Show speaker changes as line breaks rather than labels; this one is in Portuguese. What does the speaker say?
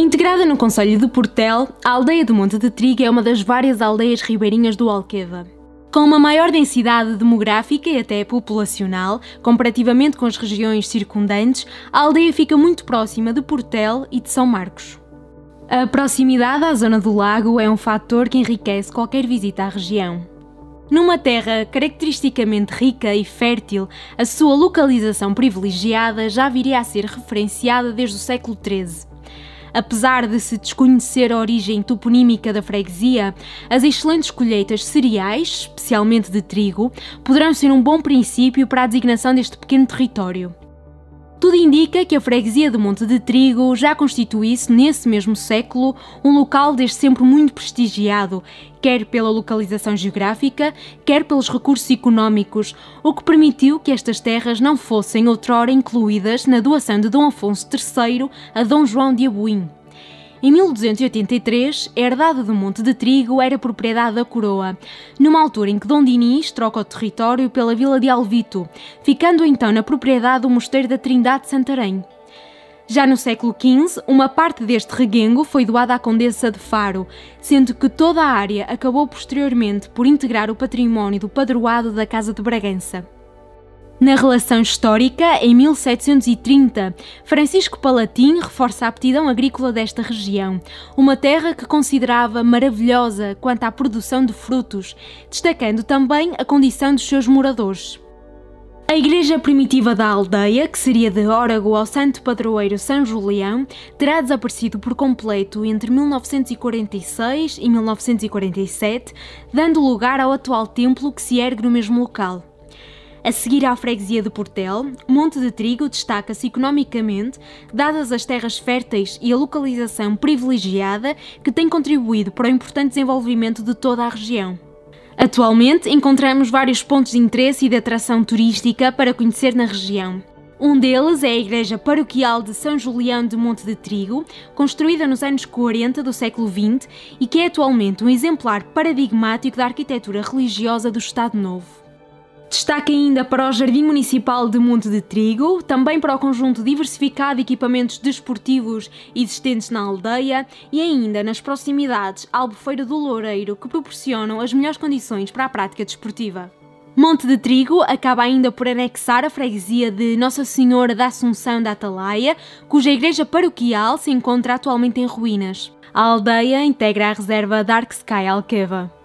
Integrada no Conselho de Portel, a aldeia do Monte de Trigo é uma das várias aldeias ribeirinhas do Alqueva. Com uma maior densidade demográfica e até populacional, comparativamente com as regiões circundantes, a aldeia fica muito próxima de Portel e de São Marcos. A proximidade à zona do lago é um fator que enriquece qualquer visita à região. Numa terra caracteristicamente rica e fértil, a sua localização privilegiada já viria a ser referenciada desde o século XIII. Apesar de se desconhecer a origem toponímica da freguesia, as excelentes colheitas cereais, especialmente de trigo, poderão ser um bom princípio para a designação deste pequeno território. Tudo indica que a freguesia do Monte de Trigo já constituísse, nesse mesmo século, um local desde sempre muito prestigiado, quer pela localização geográfica, quer pelos recursos económicos, o que permitiu que estas terras não fossem outrora incluídas na doação de Dom Afonso III a Dom João de Abuim. Em 1283, a herdade do Monte de Trigo era propriedade da coroa, numa altura em que Dom Dinis troca o território pela vila de Alvito, ficando então na propriedade do Mosteiro da Trindade de Santarém. Já no século XV, uma parte deste reguengo foi doada à Condessa de Faro, sendo que toda a área acabou posteriormente por integrar o património do padroado da Casa de Bragança. Na relação histórica, em 1730, Francisco Palatim reforça a aptidão agrícola desta região, uma terra que considerava maravilhosa quanto à produção de frutos, destacando também a condição dos seus moradores. A igreja primitiva da aldeia, que seria de órego ao santo padroeiro São Julião, terá desaparecido por completo entre 1946 e 1947, dando lugar ao atual templo que se ergue no mesmo local. A seguir à freguesia de Portel, Monte de Trigo destaca-se economicamente, dadas as terras férteis e a localização privilegiada que tem contribuído para o importante desenvolvimento de toda a região. Atualmente encontramos vários pontos de interesse e de atração turística para conhecer na região. Um deles é a Igreja Paroquial de São Julião de Monte de Trigo, construída nos anos 40 do século XX e que é atualmente um exemplar paradigmático da arquitetura religiosa do Estado Novo. Destaque ainda para o Jardim Municipal de Monte de Trigo, também para o conjunto diversificado de equipamentos desportivos existentes na aldeia e ainda nas proximidades Albufeira do Loureiro, que proporcionam as melhores condições para a prática desportiva. Monte de Trigo acaba ainda por anexar a freguesia de Nossa Senhora da Assunção da Atalaia, cuja igreja paroquial se encontra atualmente em ruínas. A aldeia integra a reserva Dark Sky Alqueva.